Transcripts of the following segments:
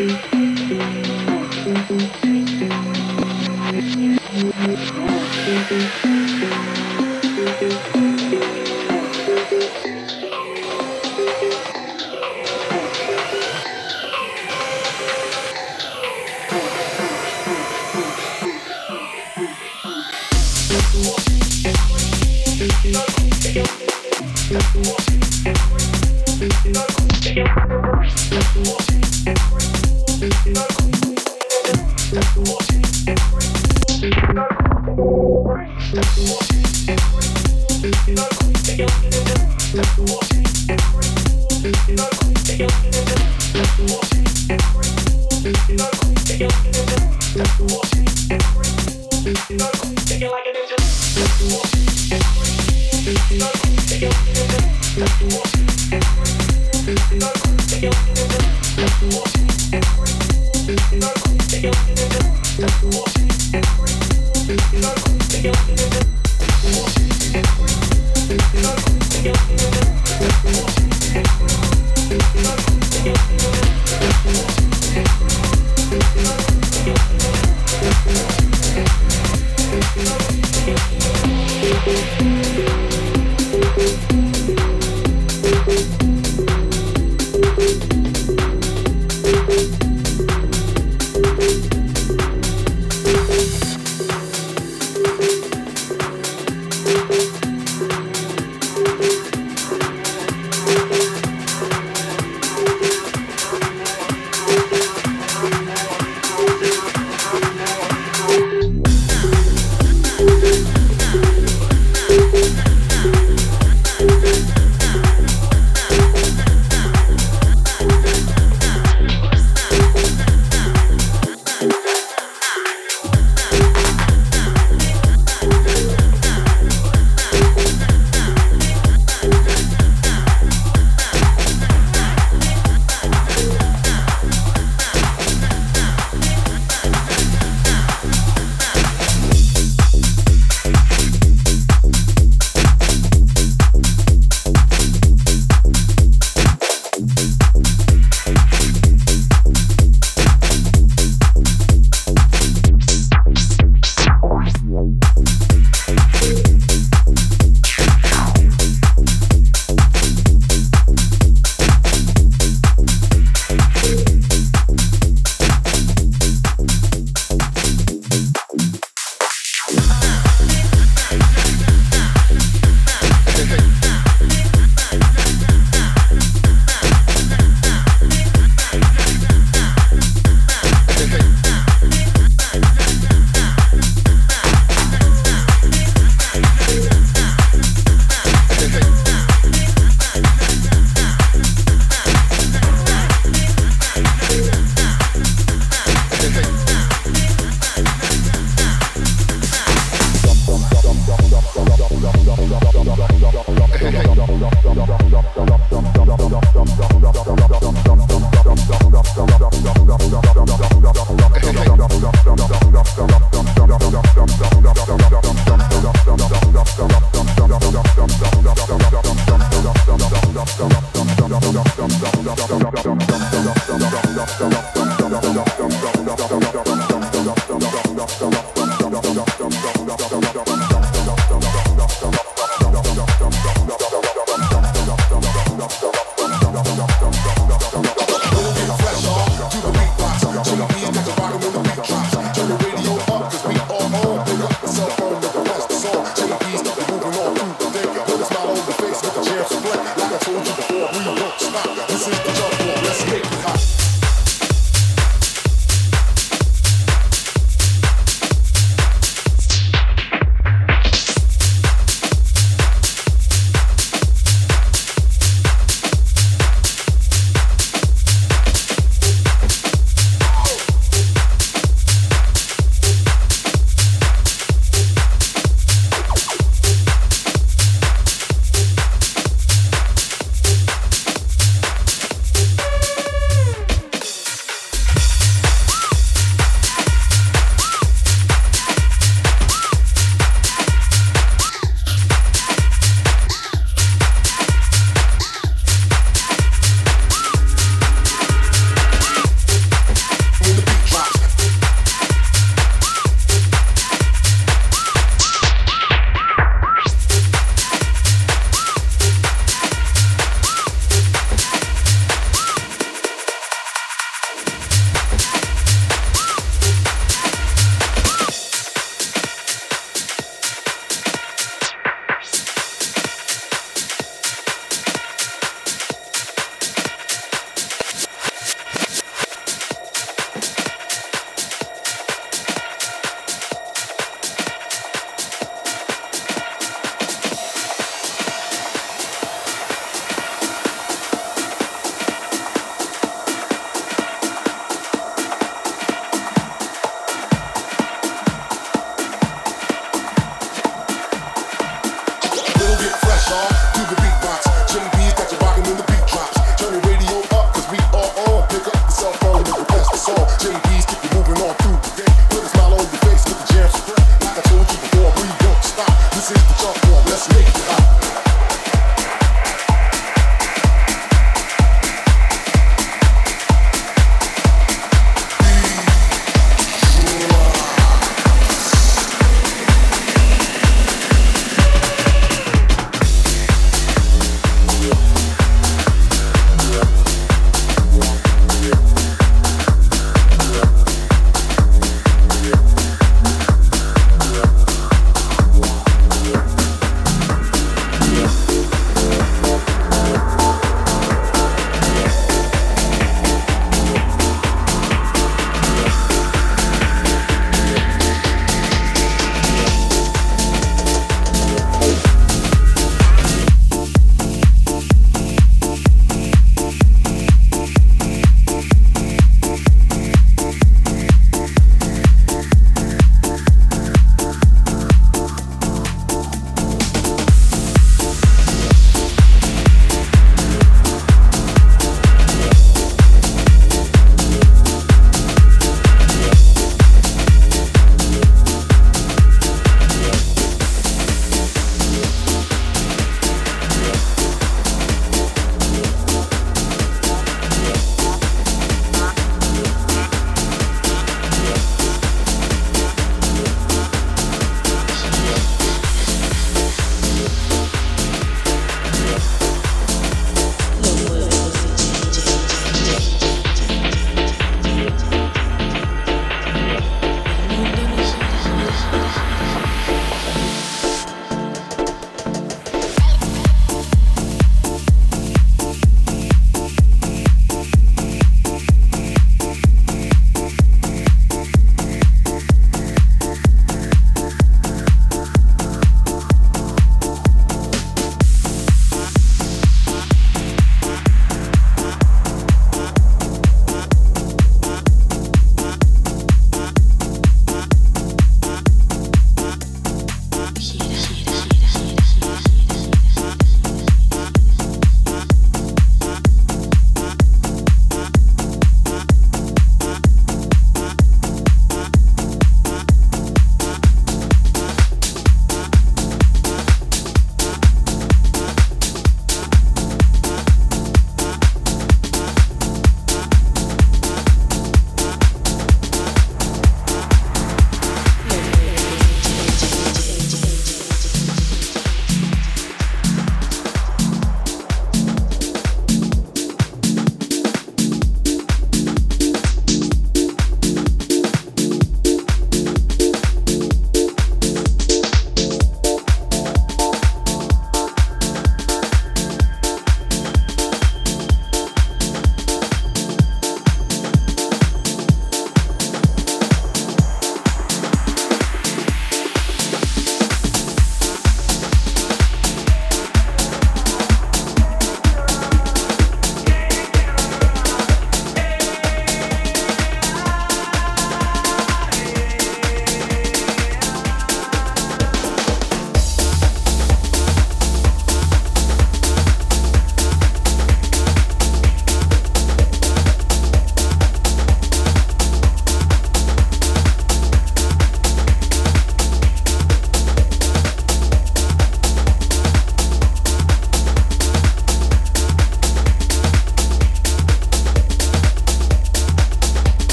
Bye.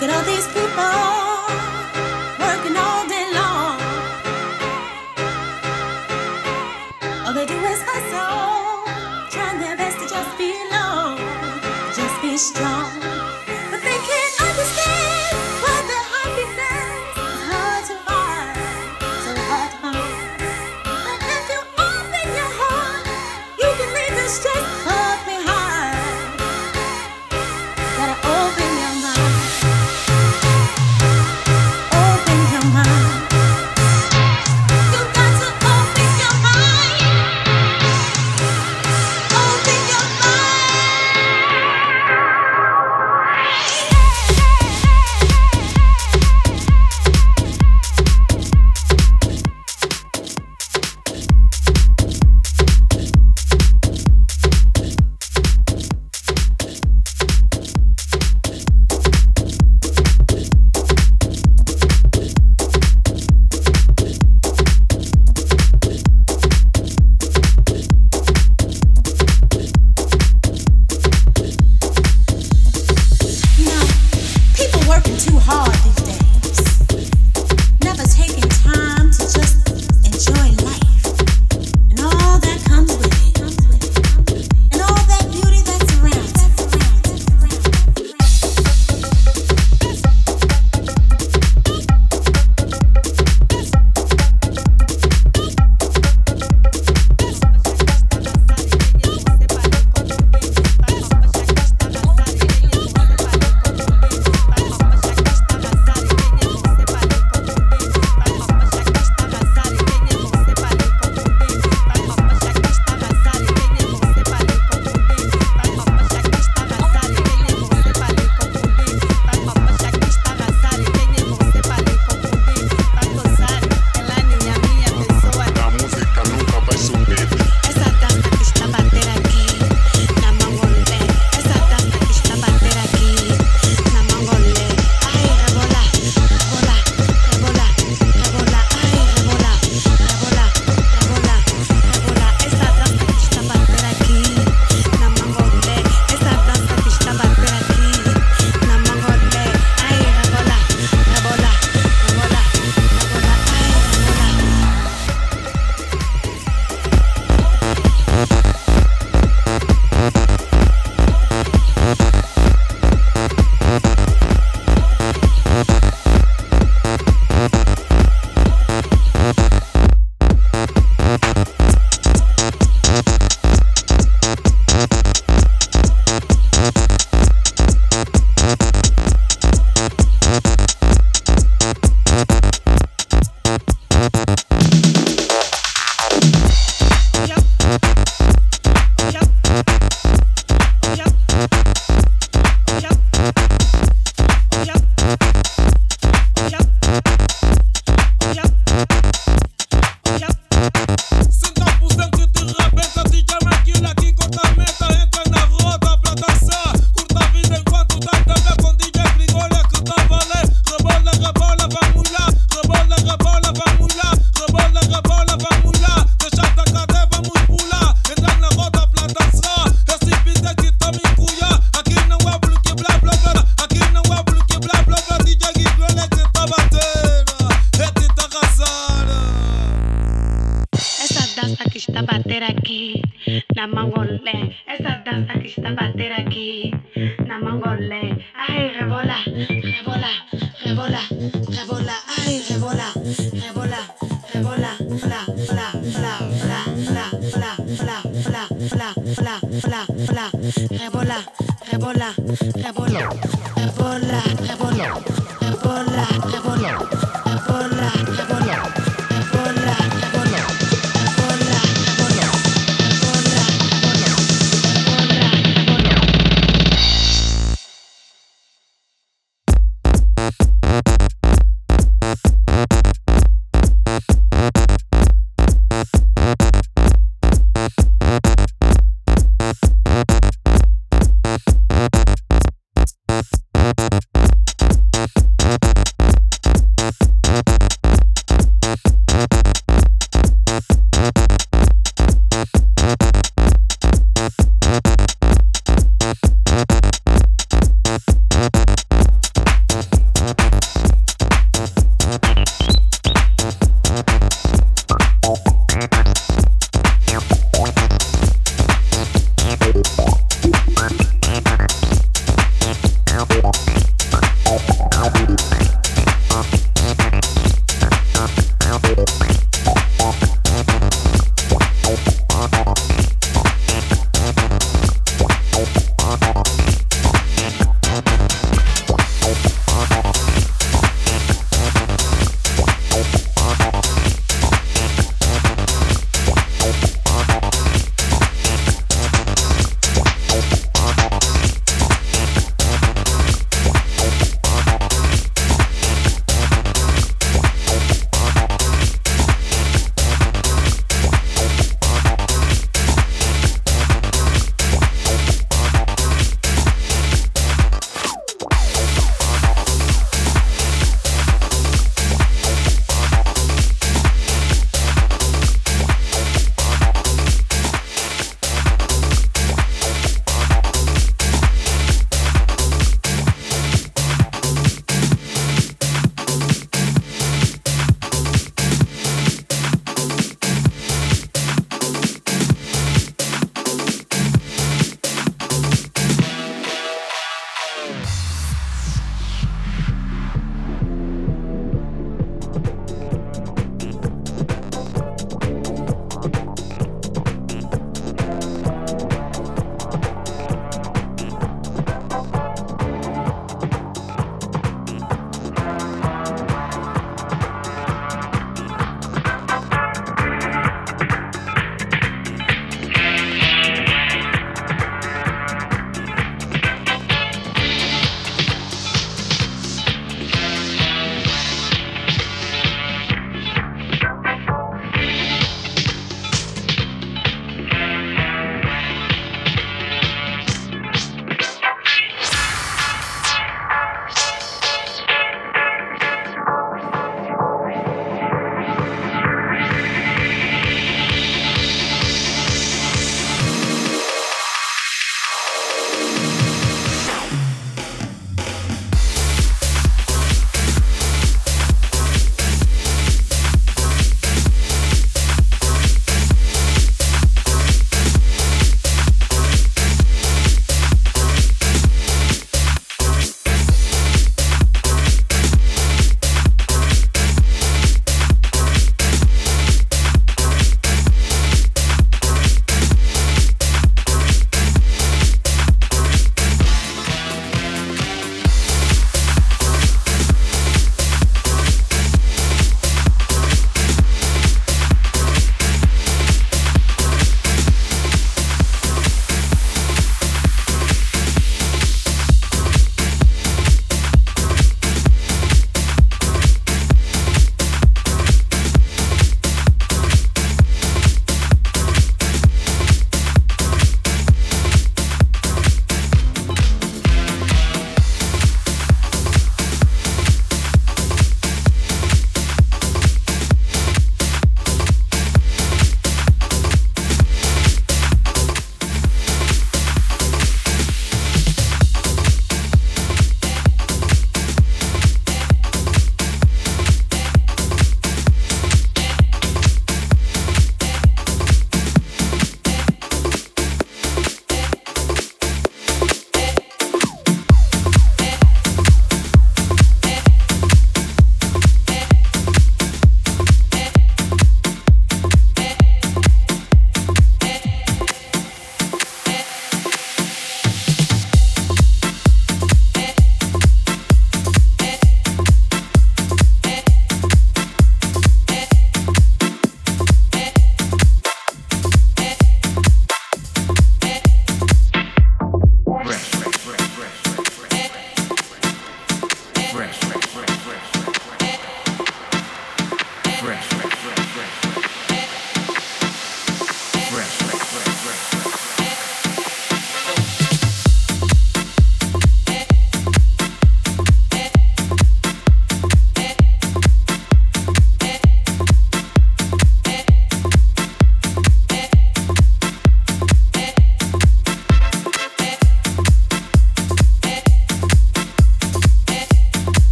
Look at all these people.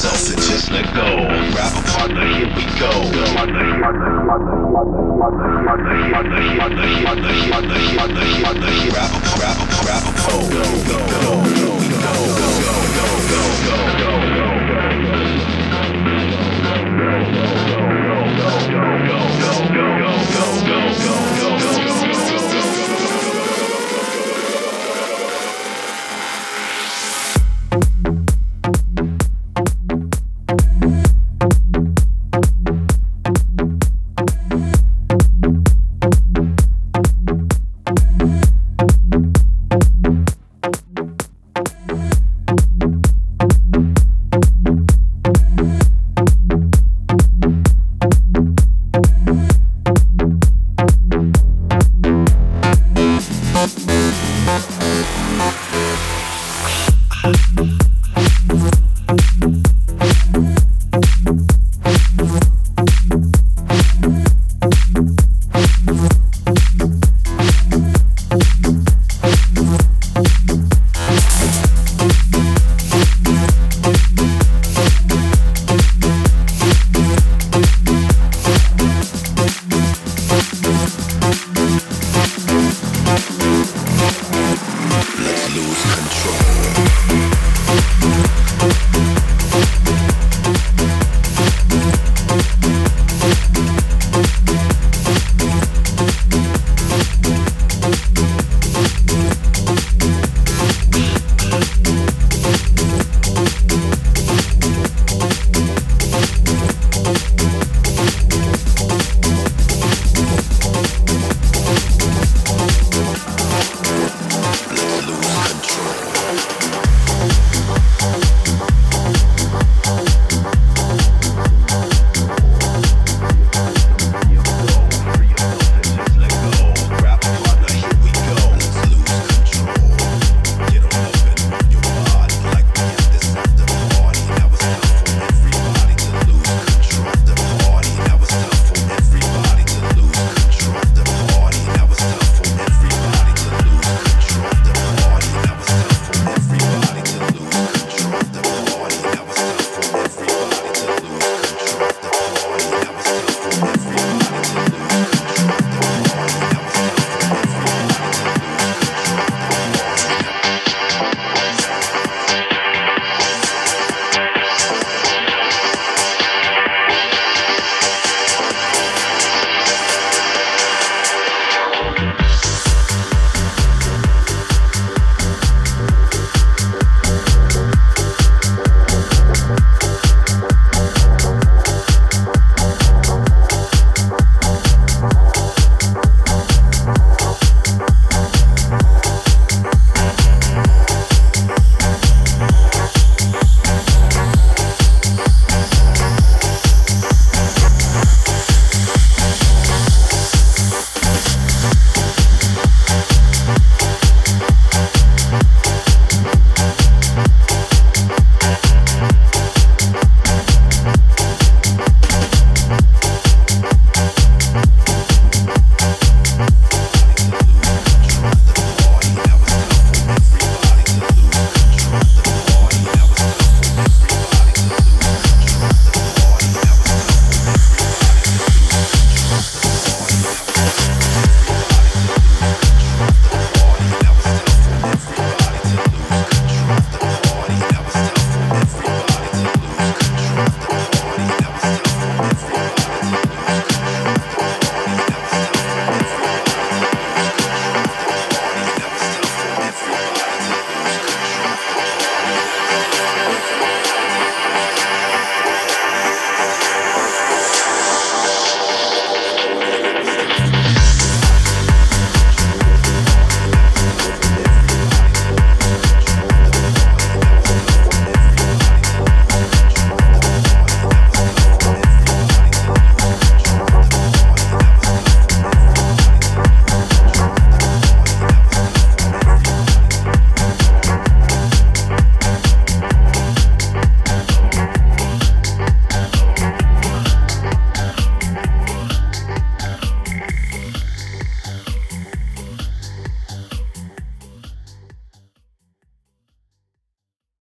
sausages. Let go. Grab a partner, here we go. Grab a, grab a, grab a, go, go, go.